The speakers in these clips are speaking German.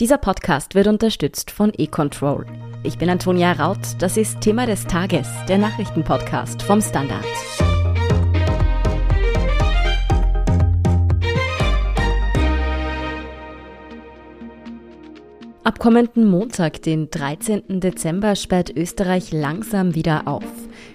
Dieser Podcast wird unterstützt von eControl. Ich bin Antonia Raut, das ist Thema des Tages, der Nachrichtenpodcast vom Standard. Ab kommenden Montag, den 13. Dezember, sperrt Österreich langsam wieder auf.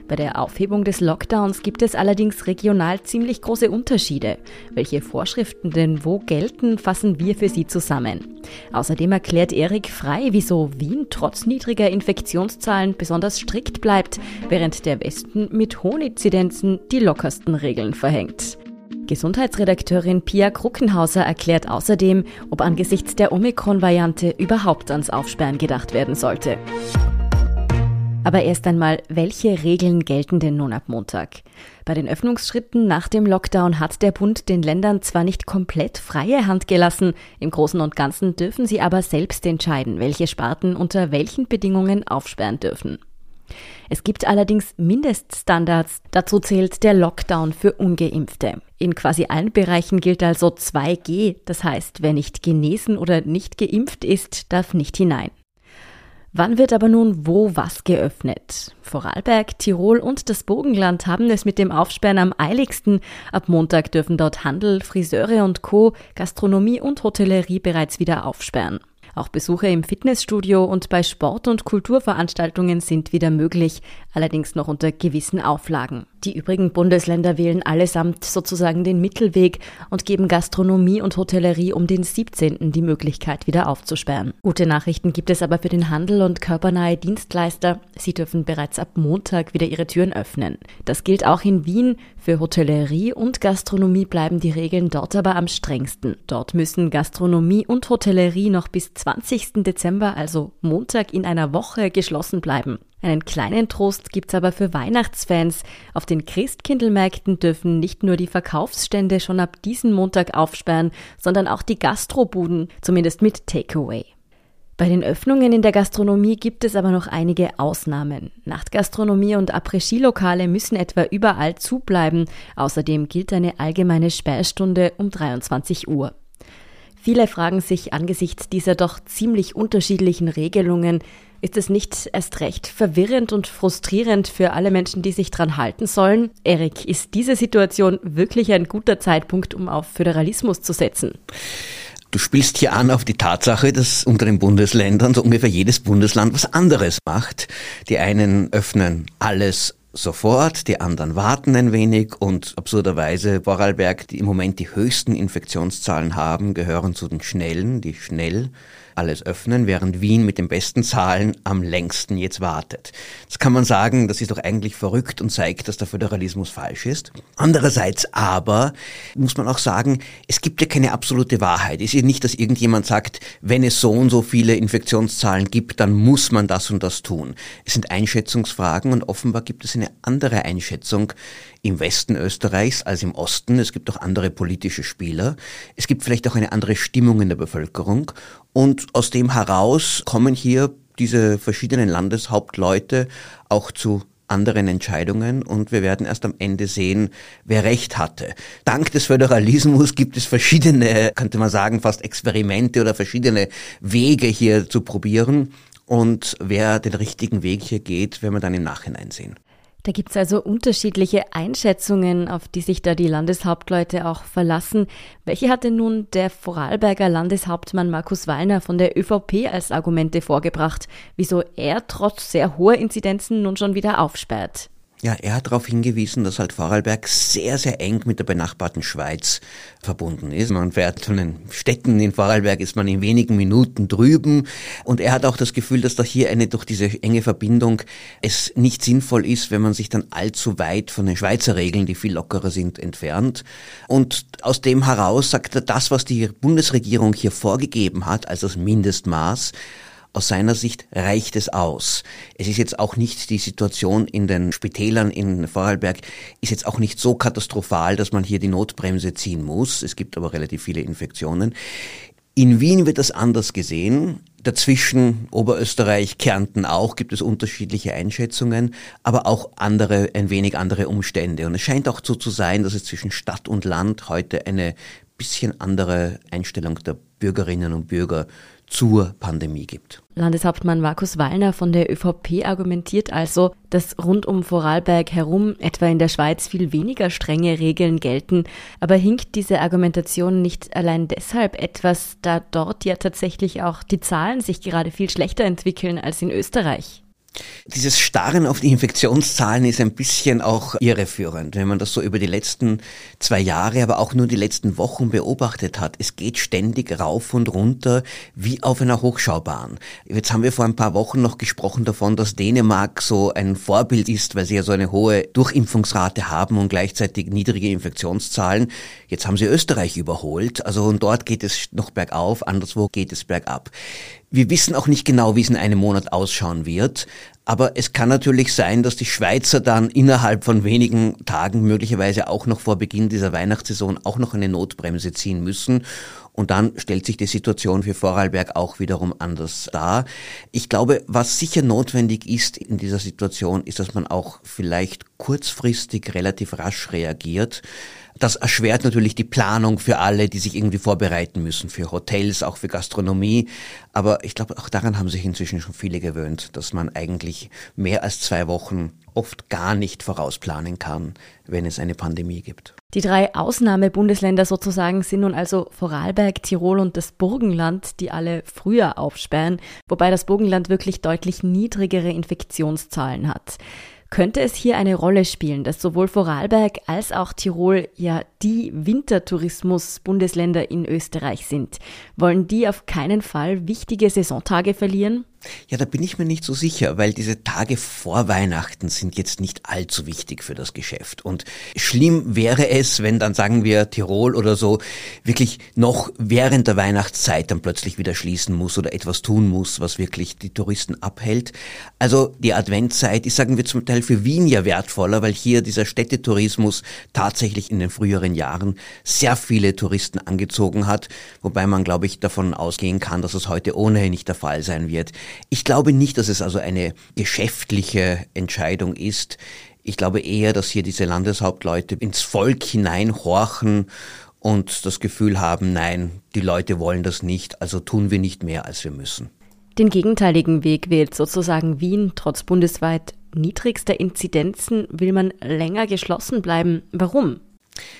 Bei der Aufhebung des Lockdowns gibt es allerdings regional ziemlich große Unterschiede. Welche Vorschriften denn wo gelten, fassen wir für Sie zusammen. Außerdem erklärt Erik Frei, wieso Wien trotz niedriger Infektionszahlen besonders strikt bleibt, während der Westen mit hohen Inzidenzen die lockersten Regeln verhängt. Gesundheitsredakteurin Pia Kruckenhauser erklärt außerdem, ob angesichts der Omikron-Variante überhaupt ans Aufsperren gedacht werden sollte. Aber erst einmal, welche Regeln gelten denn nun ab Montag? Bei den Öffnungsschritten nach dem Lockdown hat der Bund den Ländern zwar nicht komplett freie Hand gelassen, im Großen und Ganzen dürfen sie aber selbst entscheiden, welche Sparten unter welchen Bedingungen aufsperren dürfen. Es gibt allerdings Mindeststandards. Dazu zählt der Lockdown für ungeimpfte. In quasi allen Bereichen gilt also 2G, das heißt, wer nicht genesen oder nicht geimpft ist, darf nicht hinein. Wann wird aber nun wo was geöffnet? Vorarlberg, Tirol und das Burgenland haben es mit dem Aufsperren am eiligsten. Ab Montag dürfen dort Handel, Friseure und Co., Gastronomie und Hotellerie bereits wieder aufsperren. Auch Besuche im Fitnessstudio und bei Sport- und Kulturveranstaltungen sind wieder möglich, allerdings noch unter gewissen Auflagen. Die übrigen Bundesländer wählen allesamt sozusagen den Mittelweg und geben Gastronomie und Hotellerie um den 17. die Möglichkeit, wieder aufzusperren. Gute Nachrichten gibt es aber für den Handel und körpernahe Dienstleister. Sie dürfen bereits ab Montag wieder ihre Türen öffnen. Das gilt auch in Wien. Für Hotellerie und Gastronomie bleiben die Regeln dort aber am strengsten. Dort müssen Gastronomie und Hotellerie noch bis 20. Dezember, also Montag in einer Woche, geschlossen bleiben. Einen kleinen Trost gibt's aber für Weihnachtsfans. Auf den Christkindlmärkten dürfen nicht nur die Verkaufsstände schon ab diesem Montag aufsperren, sondern auch die Gastrobuden, zumindest mit Takeaway. Bei den Öffnungen in der Gastronomie gibt es aber noch einige Ausnahmen. Nachtgastronomie und Après-Ski-Lokale müssen etwa überall zubleiben. Außerdem gilt eine allgemeine Sperrstunde um 23 Uhr. Viele fragen sich angesichts dieser doch ziemlich unterschiedlichen Regelungen, ist es nicht erst recht verwirrend und frustrierend für alle Menschen, die sich dran halten sollen? Erik, ist diese Situation wirklich ein guter Zeitpunkt, um auf Föderalismus zu setzen? Du spielst hier an auf die Tatsache, dass unter den Bundesländern so ungefähr jedes Bundesland was anderes macht. Die einen öffnen alles sofort, die anderen warten ein wenig und absurderweise Vorarlberg, die im Moment die höchsten Infektionszahlen haben, gehören zu den Schnellen, die schnell alles öffnen, während Wien mit den besten Zahlen am längsten jetzt wartet. Das kann man sagen, das ist doch eigentlich verrückt und zeigt, dass der Föderalismus falsch ist. Andererseits aber muss man auch sagen, es gibt ja keine absolute Wahrheit. Es ist ja nicht, dass irgendjemand sagt, wenn es so und so viele Infektionszahlen gibt, dann muss man das und das tun. Es sind Einschätzungsfragen und offenbar gibt es eine andere Einschätzung im Westen Österreichs als im Osten. Es gibt auch andere politische Spieler. Es gibt vielleicht auch eine andere Stimmung in der Bevölkerung. Und aus dem heraus kommen hier diese verschiedenen Landeshauptleute auch zu anderen Entscheidungen und wir werden erst am Ende sehen, wer recht hatte. Dank des Föderalismus gibt es verschiedene, könnte man sagen, fast Experimente oder verschiedene Wege hier zu probieren und wer den richtigen Weg hier geht, werden wir dann im Nachhinein sehen. Da gibt es also unterschiedliche Einschätzungen, auf die sich da die Landeshauptleute auch verlassen. Welche hatte nun der Vorarlberger Landeshauptmann Markus Wallner von der ÖVP als Argumente vorgebracht, wieso er trotz sehr hoher Inzidenzen nun schon wieder aufsperrt? Ja, er hat darauf hingewiesen, dass halt Vorarlberg sehr, sehr eng mit der benachbarten Schweiz verbunden ist. Man fährt von den Städten in Vorarlberg, ist man in wenigen Minuten drüben. Und er hat auch das Gefühl, dass da hier eine, durch diese enge Verbindung es nicht sinnvoll ist, wenn man sich dann allzu weit von den Schweizer Regeln, die viel lockerer sind, entfernt. Und aus dem heraus sagt er, das, was die Bundesregierung hier vorgegeben hat, als das Mindestmaß, aus seiner Sicht reicht es aus. Es ist jetzt auch nicht die Situation in den Spitälern in Vorarlberg ist jetzt auch nicht so katastrophal, dass man hier die Notbremse ziehen muss. Es gibt aber relativ viele Infektionen. In Wien wird das anders gesehen. Dazwischen Oberösterreich, Kärnten auch gibt es unterschiedliche Einschätzungen, aber auch andere, ein wenig andere Umstände. Und es scheint auch so zu sein, dass es zwischen Stadt und Land heute eine bisschen andere Einstellung der Bürgerinnen und Bürger zur Pandemie gibt. Landeshauptmann Markus Wallner von der ÖVP argumentiert also, dass rund um Vorarlberg herum etwa in der Schweiz viel weniger strenge Regeln gelten. Aber hinkt diese Argumentation nicht allein deshalb etwas, da dort ja tatsächlich auch die Zahlen sich gerade viel schlechter entwickeln als in Österreich? Dieses Starren auf die Infektionszahlen ist ein bisschen auch irreführend, wenn man das so über die letzten zwei Jahre, aber auch nur die letzten Wochen beobachtet hat. Es geht ständig rauf und runter wie auf einer Hochschaubahn. Jetzt haben wir vor ein paar Wochen noch gesprochen davon, dass Dänemark so ein Vorbild ist, weil sie ja so eine hohe Durchimpfungsrate haben und gleichzeitig niedrige Infektionszahlen. Jetzt haben sie Österreich überholt. Also und dort geht es noch bergauf, anderswo geht es bergab. Wir wissen auch nicht genau, wie es in einem Monat ausschauen wird. Aber es kann natürlich sein, dass die Schweizer dann innerhalb von wenigen Tagen möglicherweise auch noch vor Beginn dieser Weihnachtssaison auch noch eine Notbremse ziehen müssen. Und dann stellt sich die Situation für Vorarlberg auch wiederum anders dar. Ich glaube, was sicher notwendig ist in dieser Situation, ist, dass man auch vielleicht kurzfristig relativ rasch reagiert. Das erschwert natürlich die Planung für alle, die sich irgendwie vorbereiten müssen, für Hotels, auch für Gastronomie. Aber ich glaube, auch daran haben sich inzwischen schon viele gewöhnt, dass man eigentlich mehr als zwei Wochen oft gar nicht vorausplanen kann, wenn es eine Pandemie gibt. Die drei Ausnahmebundesländer sozusagen sind nun also Vorarlberg, Tirol und das Burgenland, die alle früher aufsperren, wobei das Burgenland wirklich deutlich niedrigere Infektionszahlen hat. Könnte es hier eine Rolle spielen, dass sowohl Vorarlberg als auch Tirol ja die Wintertourismus-Bundesländer in Österreich sind? Wollen die auf keinen Fall wichtige Saisontage verlieren? Ja, da bin ich mir nicht so sicher, weil diese Tage vor Weihnachten sind jetzt nicht allzu wichtig für das Geschäft. Und schlimm wäre es, wenn dann sagen wir Tirol oder so wirklich noch während der Weihnachtszeit dann plötzlich wieder schließen muss oder etwas tun muss, was wirklich die Touristen abhält. Also die Adventzeit ist, sagen wir zum Teil für Wien ja wertvoller, weil hier dieser Städtetourismus tatsächlich in den früheren Jahren sehr viele Touristen angezogen hat, wobei man, glaube ich, davon ausgehen kann, dass es heute ohnehin nicht der Fall sein wird. Ich glaube nicht, dass es also eine geschäftliche Entscheidung ist. Ich glaube eher, dass hier diese Landeshauptleute ins Volk hineinhorchen und das Gefühl haben, nein, die Leute wollen das nicht, also tun wir nicht mehr, als wir müssen. Den gegenteiligen Weg wählt sozusagen Wien trotz bundesweit niedrigster Inzidenzen will man länger geschlossen bleiben. Warum?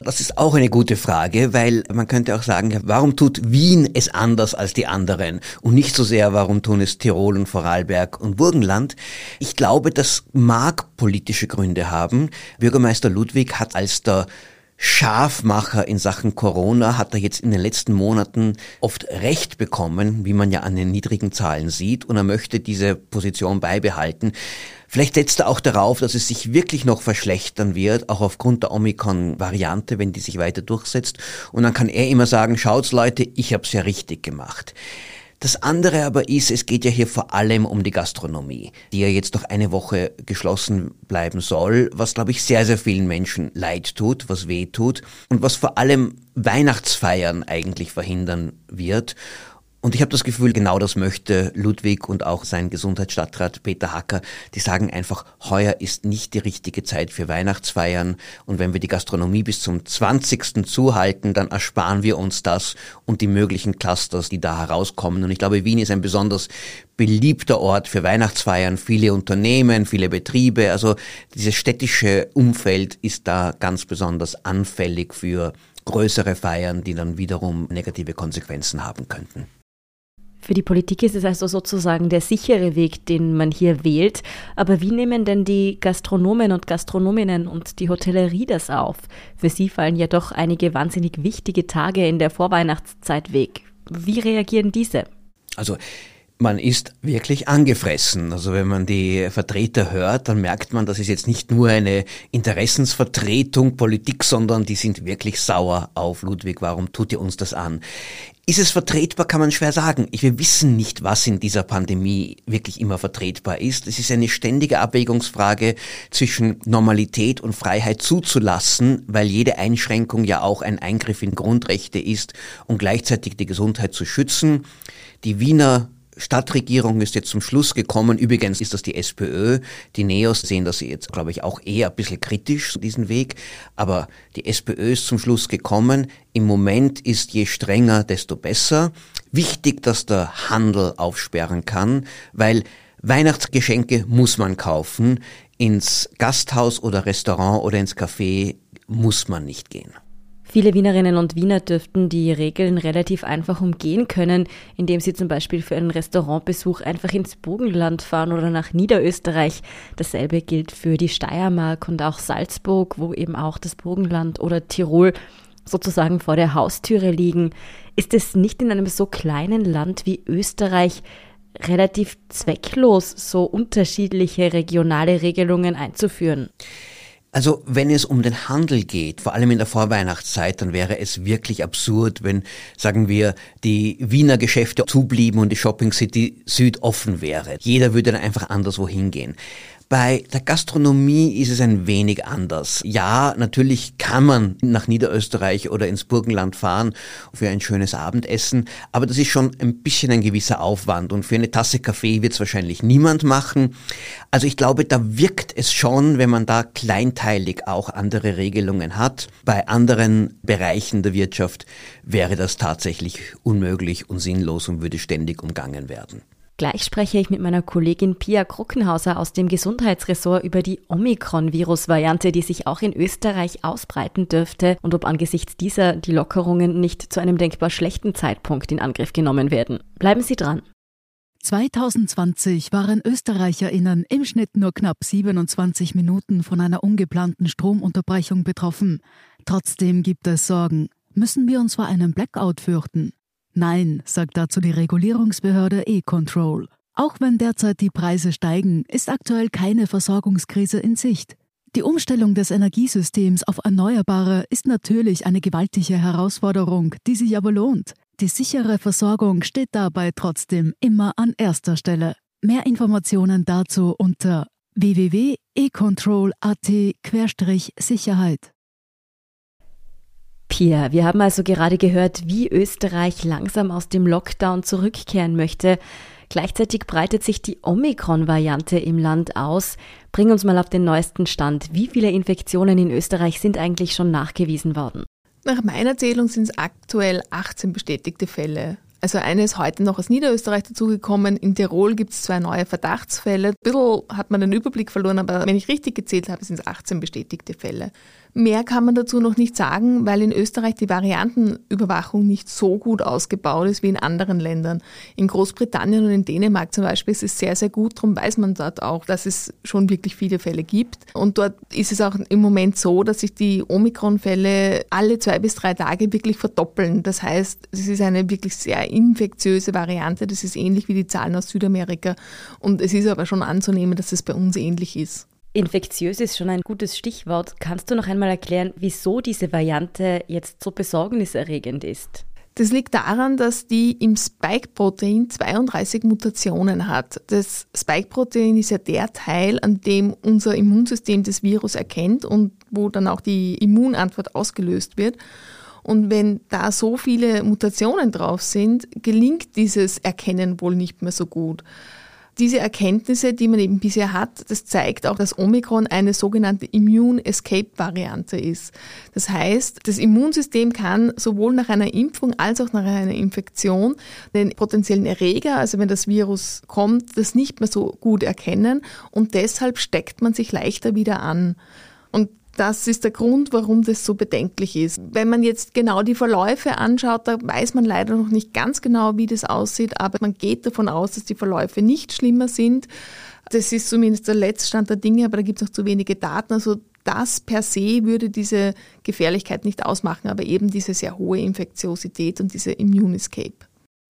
Das ist auch eine gute Frage, weil man könnte auch sagen, warum tut Wien es anders als die anderen und nicht so sehr, warum tun es Tirol und Vorarlberg und Burgenland. Ich glaube, das mag politische Gründe haben. Bürgermeister Ludwig hat als der Scharfmacher in Sachen Corona hat er jetzt in den letzten Monaten oft Recht bekommen, wie man ja an den niedrigen Zahlen sieht, und er möchte diese Position beibehalten. Vielleicht setzt er auch darauf, dass es sich wirklich noch verschlechtern wird, auch aufgrund der Omikron-Variante, wenn die sich weiter durchsetzt. Und dann kann er immer sagen, schaut's Leute, ich hab's ja richtig gemacht. Das andere aber ist, es geht ja hier vor allem um die Gastronomie, die ja jetzt noch eine Woche geschlossen bleiben soll, was, glaube ich, sehr, sehr vielen Menschen leid tut, was weh tut und was vor allem Weihnachtsfeiern eigentlich verhindern wird. Und ich habe das Gefühl, genau das möchte Ludwig und auch sein Gesundheitsstadtrat Peter Hacker. Die sagen einfach, heuer ist nicht die richtige Zeit für Weihnachtsfeiern. Und wenn wir die Gastronomie bis zum 20. zuhalten, dann ersparen wir uns das und die möglichen Clusters, die da herauskommen. Und ich glaube, Wien ist ein besonders beliebter Ort für Weihnachtsfeiern. Viele Unternehmen, viele Betriebe. Also dieses städtische Umfeld ist da ganz besonders anfällig für größere Feiern, die dann wiederum negative Konsequenzen haben könnten. Für die Politik ist es also sozusagen der sichere Weg, den man hier wählt. Aber wie nehmen denn die Gastronomen und Gastronominnen und die Hotellerie das auf? Für sie fallen ja doch einige wahnsinnig wichtige Tage in der Vorweihnachtszeit weg. Wie reagieren diese? Also man ist wirklich angefressen. Also wenn man die Vertreter hört, dann merkt man, das ist jetzt nicht nur eine Interessensvertretung Politik, sondern die sind wirklich sauer auf Ludwig. Warum tut ihr uns das an? Ist es vertretbar, kann man schwer sagen. Wir wissen nicht, was in dieser Pandemie wirklich immer vertretbar ist. Es ist eine ständige Abwägungsfrage zwischen Normalität und Freiheit zuzulassen, weil jede Einschränkung ja auch ein Eingriff in Grundrechte ist und gleichzeitig die Gesundheit zu schützen. Die Wiener Stadtregierung ist jetzt zum Schluss gekommen, übrigens ist das die SPÖ, die Neos sehen das jetzt, glaube ich, auch eher ein bisschen kritisch, diesen Weg, aber die SPÖ ist zum Schluss gekommen, im Moment ist je strenger, desto besser. Wichtig, dass der Handel aufsperren kann, weil Weihnachtsgeschenke muss man kaufen, ins Gasthaus oder Restaurant oder ins Café muss man nicht gehen. Viele Wienerinnen und Wiener dürften die Regeln relativ einfach umgehen können, indem sie zum Beispiel für einen Restaurantbesuch einfach ins Burgenland fahren oder nach Niederösterreich. Dasselbe gilt für die Steiermark und auch Salzburg, wo eben auch das Burgenland oder Tirol sozusagen vor der Haustüre liegen. Ist es nicht in einem so kleinen Land wie Österreich relativ zwecklos, so unterschiedliche regionale Regelungen einzuführen? Also wenn es um den Handel geht, vor allem in der Vorweihnachtszeit, dann wäre es wirklich absurd, wenn, sagen wir, die Wiener Geschäfte zublieben und die Shopping City Süd offen wäre. Jeder würde dann einfach anderswo hingehen. Bei der Gastronomie ist es ein wenig anders. Ja, natürlich kann man nach Niederösterreich oder ins Burgenland fahren für ein schönes Abendessen, aber das ist schon ein bisschen ein gewisser Aufwand und für eine Tasse Kaffee wird es wahrscheinlich niemand machen. Also ich glaube, da wirkt es schon, wenn man da kleinteilig auch andere Regelungen hat. Bei anderen Bereichen der Wirtschaft wäre das tatsächlich unmöglich und sinnlos und würde ständig umgangen werden. Gleich spreche ich mit meiner Kollegin Pia Kruckenhauser aus dem Gesundheitsressort über die Omikron-Virus-Variante, die sich auch in Österreich ausbreiten dürfte und ob angesichts dieser die Lockerungen nicht zu einem denkbar schlechten Zeitpunkt in Angriff genommen werden. Bleiben Sie dran. 2020 waren ÖsterreicherInnen im Schnitt nur knapp 27 Minuten von einer ungeplanten Stromunterbrechung betroffen. Trotzdem gibt es Sorgen. Müssen wir uns vor einem Blackout fürchten? Nein, sagt dazu die Regulierungsbehörde E-Control. Auch wenn derzeit die Preise steigen, ist aktuell keine Versorgungskrise in Sicht. Die Umstellung des Energiesystems auf Erneuerbare ist natürlich eine gewaltige Herausforderung, die sich aber lohnt. Die sichere Versorgung steht dabei trotzdem immer an erster Stelle. Mehr Informationen dazu unter www.econtrol.at-sicherheit. Pia, wir haben also gerade gehört, wie Österreich langsam aus dem Lockdown zurückkehren möchte. Gleichzeitig breitet sich die Omikron-Variante im Land aus. Bring uns mal auf den neuesten Stand. Wie viele Infektionen in Österreich sind eigentlich schon nachgewiesen worden? Nach meiner Zählung sind es aktuell 18 bestätigte Fälle. Also eine ist heute noch aus Niederösterreich dazugekommen. In Tirol gibt es zwei neue Verdachtsfälle. Ein bisschen hat man den Überblick verloren, aber wenn ich richtig gezählt habe, sind es 18 bestätigte Fälle. Mehr kann man dazu noch nicht sagen, weil in Österreich die Variantenüberwachung nicht so gut ausgebaut ist wie in anderen Ländern. In Großbritannien und in Dänemark zum Beispiel ist es sehr, sehr gut. Darum weiß man dort auch, dass es schon wirklich viele Fälle gibt. Und dort ist es auch im Moment so, dass sich die Omikron-Fälle alle zwei bis drei Tage wirklich verdoppeln. Das heißt, es ist eine wirklich sehr infektiöse Variante. Das ist ähnlich wie die Zahlen aus Südamerika. Und es ist aber schon anzunehmen, dass es bei uns ähnlich ist. Infektiös ist schon ein gutes Stichwort. Kannst du noch einmal erklären, wieso diese Variante jetzt so besorgniserregend ist? Das liegt daran, dass die im Spike-Protein 32 Mutationen hat. Das Spike-Protein ist ja der Teil, an dem unser Immunsystem das Virus erkennt und wo dann auch die Immunantwort ausgelöst wird. Und wenn da so viele Mutationen drauf sind, gelingt dieses Erkennen wohl nicht mehr so gut diese Erkenntnisse, die man eben bisher hat, das zeigt auch, dass Omikron eine sogenannte Immune Escape Variante ist. Das heißt, das Immunsystem kann sowohl nach einer Impfung als auch nach einer Infektion den potenziellen Erreger, also wenn das Virus kommt, das nicht mehr so gut erkennen und deshalb steckt man sich leichter wieder an. Das ist der Grund, warum das so bedenklich ist. Wenn man jetzt genau die Verläufe anschaut, da weiß man leider noch nicht ganz genau, wie das aussieht, aber man geht davon aus, dass die Verläufe nicht schlimmer sind. Das ist zumindest der Letztstand der Dinge, aber da gibt es noch zu wenige Daten. Also das per se würde diese Gefährlichkeit nicht ausmachen, aber eben diese sehr hohe Infektiosität und diese Immune Escape.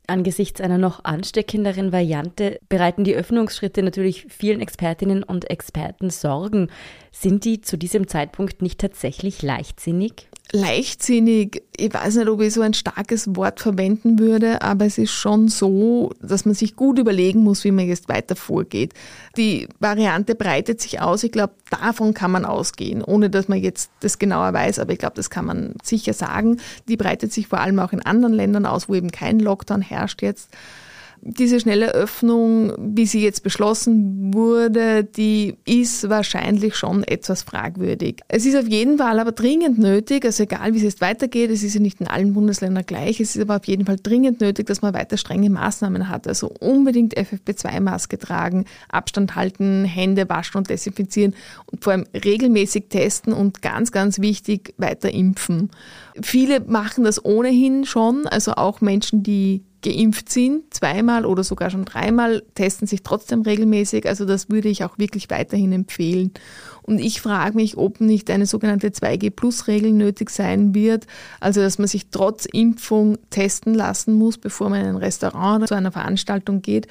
Angesichts einer noch ansteckenderen Variante bereiten die Öffnungsschritte natürlich vielen Expertinnen und Experten Sorgen. Sind die zu diesem Zeitpunkt nicht tatsächlich leichtsinnig? Leichtsinnig, ich weiß nicht, ob ich so ein starkes Wort verwenden würde, aber es ist schon so, dass man sich gut überlegen muss, wie man jetzt weiter vorgeht. Die Variante breitet sich aus. Ich glaube, davon kann man ausgehen, ohne dass man jetzt das genauer weiß, aber ich glaube, das kann man sicher sagen. Die breitet sich vor allem auch in anderen Ländern aus, wo eben kein Lockdown herrscht jetzt. Diese schnelle Öffnung, wie sie jetzt beschlossen wurde, die ist wahrscheinlich schon etwas fragwürdig. Es ist auf jeden Fall aber dringend nötig, also egal wie es jetzt weitergeht, es ist ja nicht in allen Bundesländern gleich, es ist aber auf jeden Fall dringend nötig, dass man weiter strenge Maßnahmen hat. Also unbedingt FFP2-Maske tragen, Abstand halten, Hände waschen und desinfizieren und vor allem regelmäßig testen und ganz, ganz wichtig, weiter impfen. Viele machen das ohnehin schon, also auch Menschen, die geimpft sind, zweimal oder sogar schon dreimal, testen sich trotzdem regelmäßig. Also das würde ich auch wirklich weiterhin empfehlen. Und ich frage mich, ob nicht eine sogenannte 2G-Plus-Regel nötig sein wird, also dass man sich trotz Impfung testen lassen muss, bevor man in ein Restaurant oder zu einer Veranstaltung geht.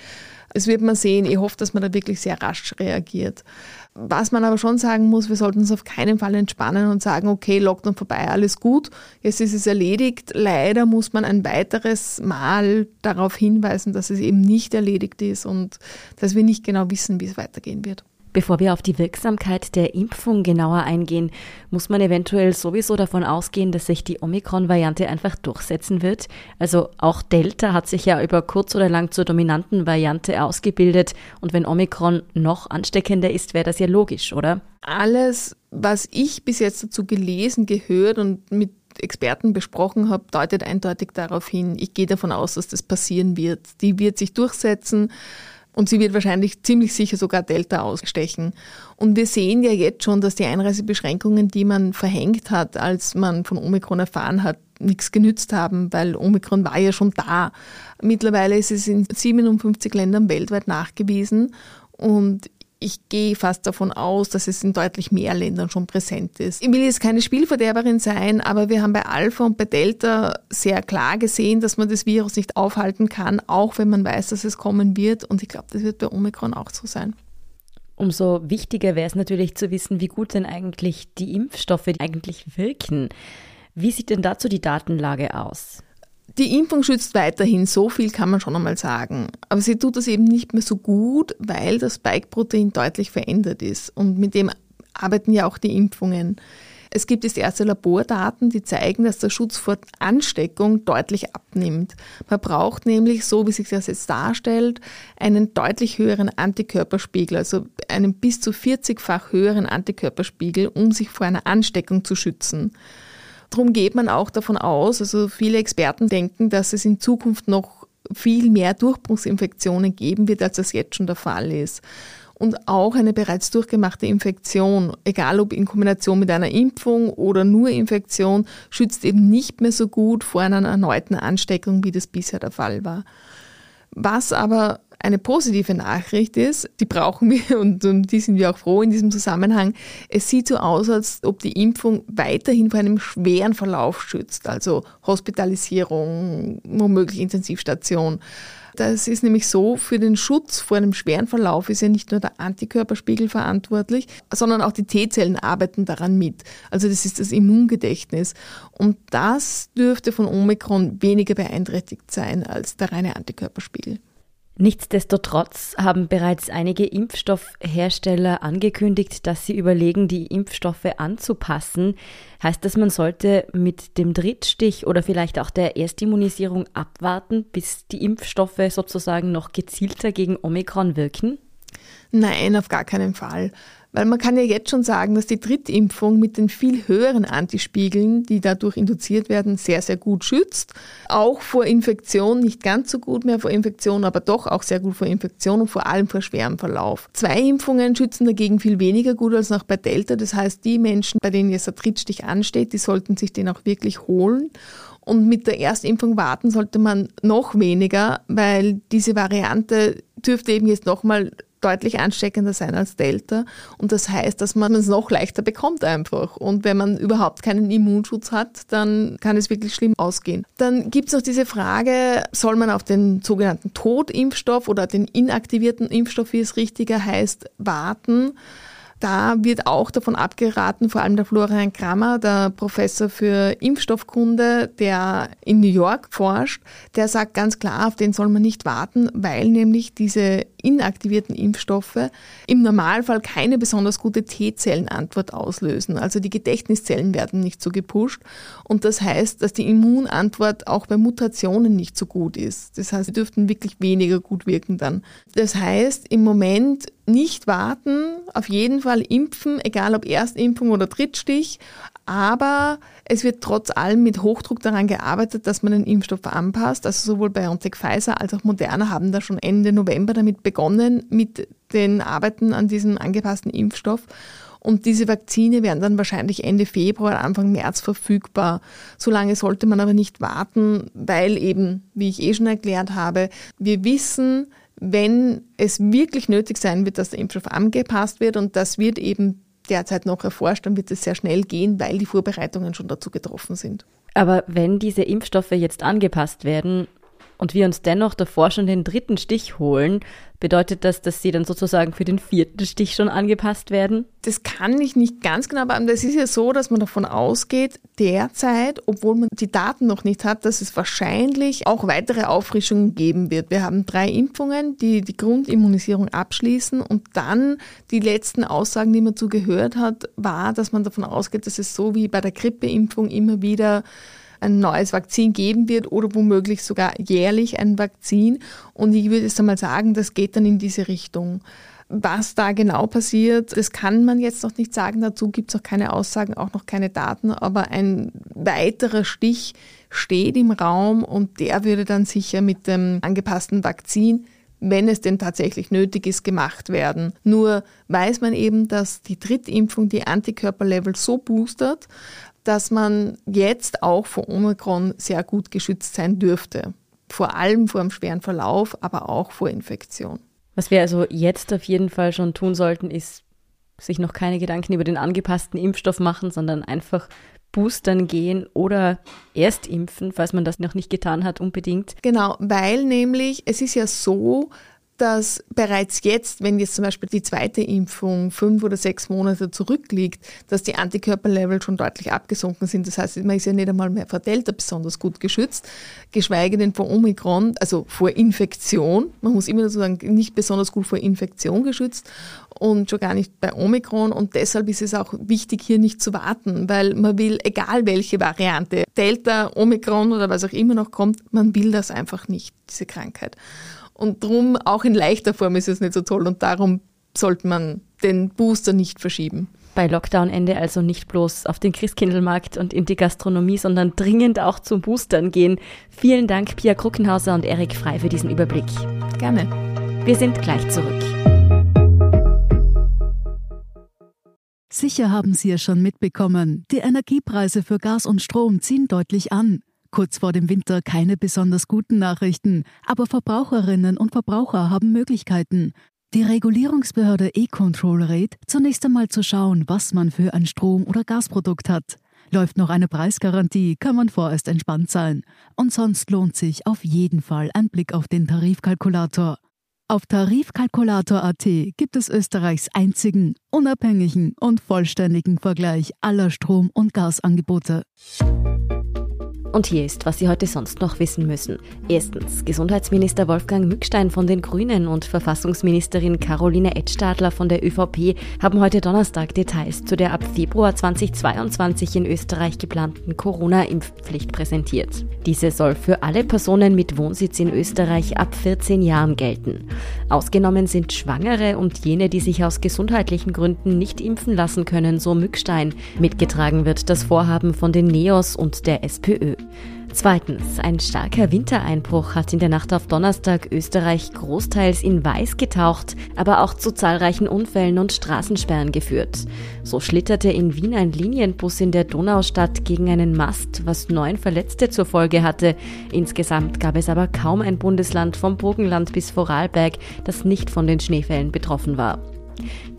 Das wird man sehen. Ich hoffe, dass man da wirklich sehr rasch reagiert. Was man aber schon sagen muss, wir sollten uns auf keinen Fall entspannen und sagen, okay, Lockdown vorbei, alles gut, jetzt ist es erledigt. Leider muss man ein weiteres Mal darauf hinweisen, dass es eben nicht erledigt ist und dass wir nicht genau wissen, wie es weitergehen wird. Bevor wir auf die Wirksamkeit der Impfung genauer eingehen, muss man eventuell sowieso davon ausgehen, dass sich die Omikron-Variante einfach durchsetzen wird. Also auch Delta hat sich ja über kurz oder lang zur dominanten Variante ausgebildet. Und wenn Omikron noch ansteckender ist, wäre das ja logisch, oder? Alles, was ich bis jetzt dazu gelesen, gehört und mit Experten besprochen habe, deutet eindeutig darauf hin, ich gehe davon aus, dass das passieren wird. Die wird sich durchsetzen. Und sie wird wahrscheinlich ziemlich sicher sogar Delta ausstechen. Und wir sehen ja jetzt schon, dass die Einreisebeschränkungen, die man verhängt hat, als man von Omikron erfahren hat, nichts genützt haben, weil Omikron war ja schon da. Mittlerweile ist es in 57 Ländern weltweit nachgewiesen. Und ich gehe fast davon aus, dass es in deutlich mehr Ländern schon präsent ist. Ich will jetzt keine Spielverderberin sein, aber wir haben bei Alpha und bei Delta sehr klar gesehen, dass man das Virus nicht aufhalten kann, auch wenn man weiß, dass es kommen wird. Und ich glaube, das wird bei Omikron auch so sein. Umso wichtiger wäre es natürlich zu wissen, wie gut denn eigentlich die Impfstoffe eigentlich wirken. Wie sieht denn dazu die Datenlage aus? Die Impfung schützt weiterhin, so viel kann man schon einmal sagen. Aber sie tut das eben nicht mehr so gut, weil das Spike-Protein deutlich verändert ist. Und mit dem arbeiten ja auch die Impfungen. Es gibt jetzt erste Labordaten, die zeigen, dass der Schutz vor Ansteckung deutlich abnimmt. Man braucht nämlich, so wie sich das jetzt darstellt, einen deutlich höheren Antikörperspiegel, also einen bis zu 40-fach höheren Antikörperspiegel, um sich vor einer Ansteckung zu schützen. Darum geht man auch davon aus, also viele Experten denken, dass es in Zukunft noch viel mehr Durchbruchsinfektionen geben wird, als das jetzt schon der Fall ist. Und auch eine bereits durchgemachte Infektion, egal ob in Kombination mit einer Impfung oder nur Infektion, schützt eben nicht mehr so gut vor einer erneuten Ansteckung, wie das bisher der Fall war. Was aber eine positive Nachricht ist, die brauchen wir und, und die sind wir auch froh in diesem Zusammenhang. Es sieht so aus, als ob die Impfung weiterhin vor einem schweren Verlauf schützt, also Hospitalisierung, womöglich Intensivstation. Das ist nämlich so, für den Schutz vor einem schweren Verlauf ist ja nicht nur der Antikörperspiegel verantwortlich, sondern auch die T-Zellen arbeiten daran mit. Also das ist das Immungedächtnis. Und das dürfte von Omikron weniger beeinträchtigt sein als der reine Antikörperspiegel. Nichtsdestotrotz haben bereits einige Impfstoffhersteller angekündigt, dass sie überlegen, die Impfstoffe anzupassen. Heißt das, man sollte mit dem Drittstich oder vielleicht auch der Erstimmunisierung abwarten, bis die Impfstoffe sozusagen noch gezielter gegen Omikron wirken? Nein, auf gar keinen Fall. Weil man kann ja jetzt schon sagen, dass die Drittimpfung mit den viel höheren Antispiegeln, die dadurch induziert werden, sehr, sehr gut schützt. Auch vor Infektion, nicht ganz so gut mehr vor Infektion, aber doch auch sehr gut vor Infektion und vor allem vor schwerem Verlauf. Zwei Impfungen schützen dagegen viel weniger gut als noch bei Delta. Das heißt, die Menschen, bei denen jetzt der Drittstich ansteht, die sollten sich den auch wirklich holen. Und mit der Erstimpfung warten sollte man noch weniger, weil diese Variante dürfte eben jetzt nochmal deutlich ansteckender sein als Delta. Und das heißt, dass man es noch leichter bekommt einfach. Und wenn man überhaupt keinen Immunschutz hat, dann kann es wirklich schlimm ausgehen. Dann gibt es noch diese Frage, soll man auf den sogenannten Totimpfstoff oder den inaktivierten Impfstoff, wie es richtiger heißt, warten? Da wird auch davon abgeraten, vor allem der Florian Krammer, der Professor für Impfstoffkunde, der in New York forscht, der sagt ganz klar, auf den soll man nicht warten, weil nämlich diese inaktivierten Impfstoffe im Normalfall keine besonders gute T-Zellenantwort auslösen. Also die Gedächtniszellen werden nicht so gepusht und das heißt, dass die Immunantwort auch bei Mutationen nicht so gut ist. Das heißt, sie dürften wirklich weniger gut wirken dann. Das heißt, im Moment nicht warten, auf jeden Fall impfen, egal ob Erstimpfung oder Drittstich, aber es wird trotz allem mit Hochdruck daran gearbeitet, dass man den Impfstoff anpasst. Also sowohl BioNTech Pfizer als auch Moderna haben da schon Ende November damit begonnen, mit den Arbeiten an diesem angepassten Impfstoff. Und diese Vakzine werden dann wahrscheinlich Ende Februar, Anfang März verfügbar. Solange sollte man aber nicht warten, weil eben, wie ich eh schon erklärt habe, wir wissen, wenn es wirklich nötig sein wird, dass der Impfstoff angepasst wird und das wird eben derzeit noch erforscht, dann wird es sehr schnell gehen, weil die Vorbereitungen schon dazu getroffen sind. Aber wenn diese Impfstoffe jetzt angepasst werden und wir uns dennoch davor schon den dritten Stich holen, Bedeutet das, dass sie dann sozusagen für den vierten Stich schon angepasst werden? Das kann ich nicht ganz genau, aber das ist ja so, dass man davon ausgeht, derzeit, obwohl man die Daten noch nicht hat, dass es wahrscheinlich auch weitere Auffrischungen geben wird. Wir haben drei Impfungen, die die Grundimmunisierung abschließen und dann die letzten Aussagen, die man zu gehört hat, war, dass man davon ausgeht, dass es so wie bei der Grippeimpfung immer wieder ein neues Vakzin geben wird oder womöglich sogar jährlich ein Vakzin. Und ich würde jetzt einmal sagen, das geht dann in diese Richtung. Was da genau passiert, das kann man jetzt noch nicht sagen. Dazu gibt es auch keine Aussagen, auch noch keine Daten. Aber ein weiterer Stich steht im Raum und der würde dann sicher mit dem angepassten Vakzin wenn es denn tatsächlich nötig ist, gemacht werden. Nur weiß man eben, dass die Drittimpfung die Antikörperlevel so boostert, dass man jetzt auch vor Omikron sehr gut geschützt sein dürfte. Vor allem vor einem schweren Verlauf, aber auch vor Infektion. Was wir also jetzt auf jeden Fall schon tun sollten, ist sich noch keine Gedanken über den angepassten Impfstoff machen, sondern einfach boostern gehen oder erst impfen, falls man das noch nicht getan hat, unbedingt. Genau, weil nämlich es ist ja so, dass bereits jetzt, wenn jetzt zum Beispiel die zweite Impfung fünf oder sechs Monate zurückliegt, dass die Antikörperlevel schon deutlich abgesunken sind. Das heißt, man ist ja nicht einmal mehr vor Delta besonders gut geschützt, geschweige denn vor Omikron, also vor Infektion. Man muss immer dazu sagen, nicht besonders gut vor Infektion geschützt und schon gar nicht bei Omikron. Und deshalb ist es auch wichtig, hier nicht zu warten, weil man will, egal welche Variante, Delta, Omikron oder was auch immer noch kommt, man will das einfach nicht, diese Krankheit. Und darum, auch in leichter Form ist es nicht so toll und darum sollte man den Booster nicht verschieben. Bei Lockdown-Ende also nicht bloß auf den Christkindlmarkt und in die Gastronomie, sondern dringend auch zum Boostern gehen. Vielen Dank, Pia Kruckenhauser und Erik Frei, für diesen Überblick. Gerne. Wir sind gleich zurück. Sicher haben Sie es schon mitbekommen, die Energiepreise für Gas und Strom ziehen deutlich an. Kurz vor dem Winter keine besonders guten Nachrichten, aber Verbraucherinnen und Verbraucher haben Möglichkeiten. Die Regulierungsbehörde E-Control rät, zunächst einmal zu schauen, was man für ein Strom- oder Gasprodukt hat. Läuft noch eine Preisgarantie, kann man vorerst entspannt sein. Und sonst lohnt sich auf jeden Fall ein Blick auf den Tarifkalkulator. Auf Tarifkalkulator.at gibt es Österreichs einzigen, unabhängigen und vollständigen Vergleich aller Strom- und Gasangebote. Und hier ist, was Sie heute sonst noch wissen müssen. Erstens, Gesundheitsminister Wolfgang Mückstein von den Grünen und Verfassungsministerin Caroline Edstadler von der ÖVP haben heute Donnerstag Details zu der ab Februar 2022 in Österreich geplanten Corona-Impfpflicht präsentiert. Diese soll für alle Personen mit Wohnsitz in Österreich ab 14 Jahren gelten. Ausgenommen sind Schwangere und jene, die sich aus gesundheitlichen Gründen nicht impfen lassen können, so Mückstein. Mitgetragen wird das Vorhaben von den NEOS und der SPÖ. Zweitens, ein starker Wintereinbruch hat in der Nacht auf Donnerstag Österreich großteils in Weiß getaucht, aber auch zu zahlreichen Unfällen und Straßensperren geführt. So schlitterte in Wien ein Linienbus in der Donaustadt gegen einen Mast, was neun Verletzte zur Folge hatte. Insgesamt gab es aber kaum ein Bundesland vom Burgenland bis Vorarlberg, das nicht von den Schneefällen betroffen war.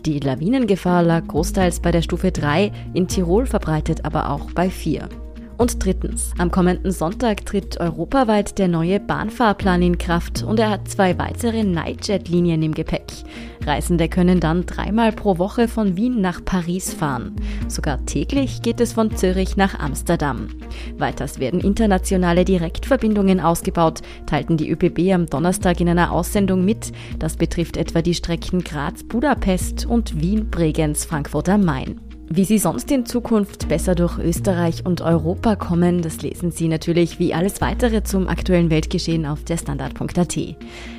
Die Lawinengefahr lag großteils bei der Stufe 3, in Tirol verbreitet aber auch bei 4. Und drittens, am kommenden Sonntag tritt europaweit der neue Bahnfahrplan in Kraft und er hat zwei weitere Nightjet-Linien im Gepäck. Reisende können dann dreimal pro Woche von Wien nach Paris fahren. Sogar täglich geht es von Zürich nach Amsterdam. Weiters werden internationale Direktverbindungen ausgebaut, teilten die ÖPB am Donnerstag in einer Aussendung mit. Das betrifft etwa die Strecken Graz-Budapest und Wien-Bregenz-Frankfurt am Main. Wie Sie sonst in Zukunft besser durch Österreich und Europa kommen, das lesen Sie natürlich wie alles weitere zum aktuellen Weltgeschehen auf der Standard.at.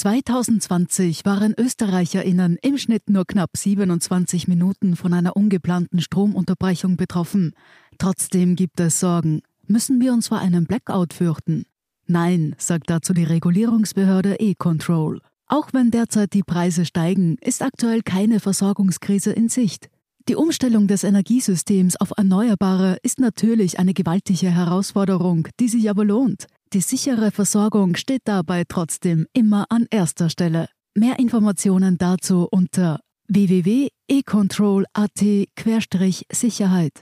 (2020) waren ÖsterreicherInnen im Schnitt nur knapp 27 Minuten von einer ungeplanten Stromunterbrechung betroffen. Trotzdem gibt es Sorgen. Müssen wir uns vor einem Blackout fürchten? Nein, sagt dazu die Regulierungsbehörde E-Control. Auch wenn derzeit die Preise steigen, ist aktuell keine Versorgungskrise in Sicht. Die Umstellung des Energiesystems auf Erneuerbare ist natürlich eine gewaltige Herausforderung, die sich aber lohnt. Die sichere Versorgung steht dabei trotzdem immer an erster Stelle. Mehr Informationen dazu unter www.econtrol.at-sicherheit.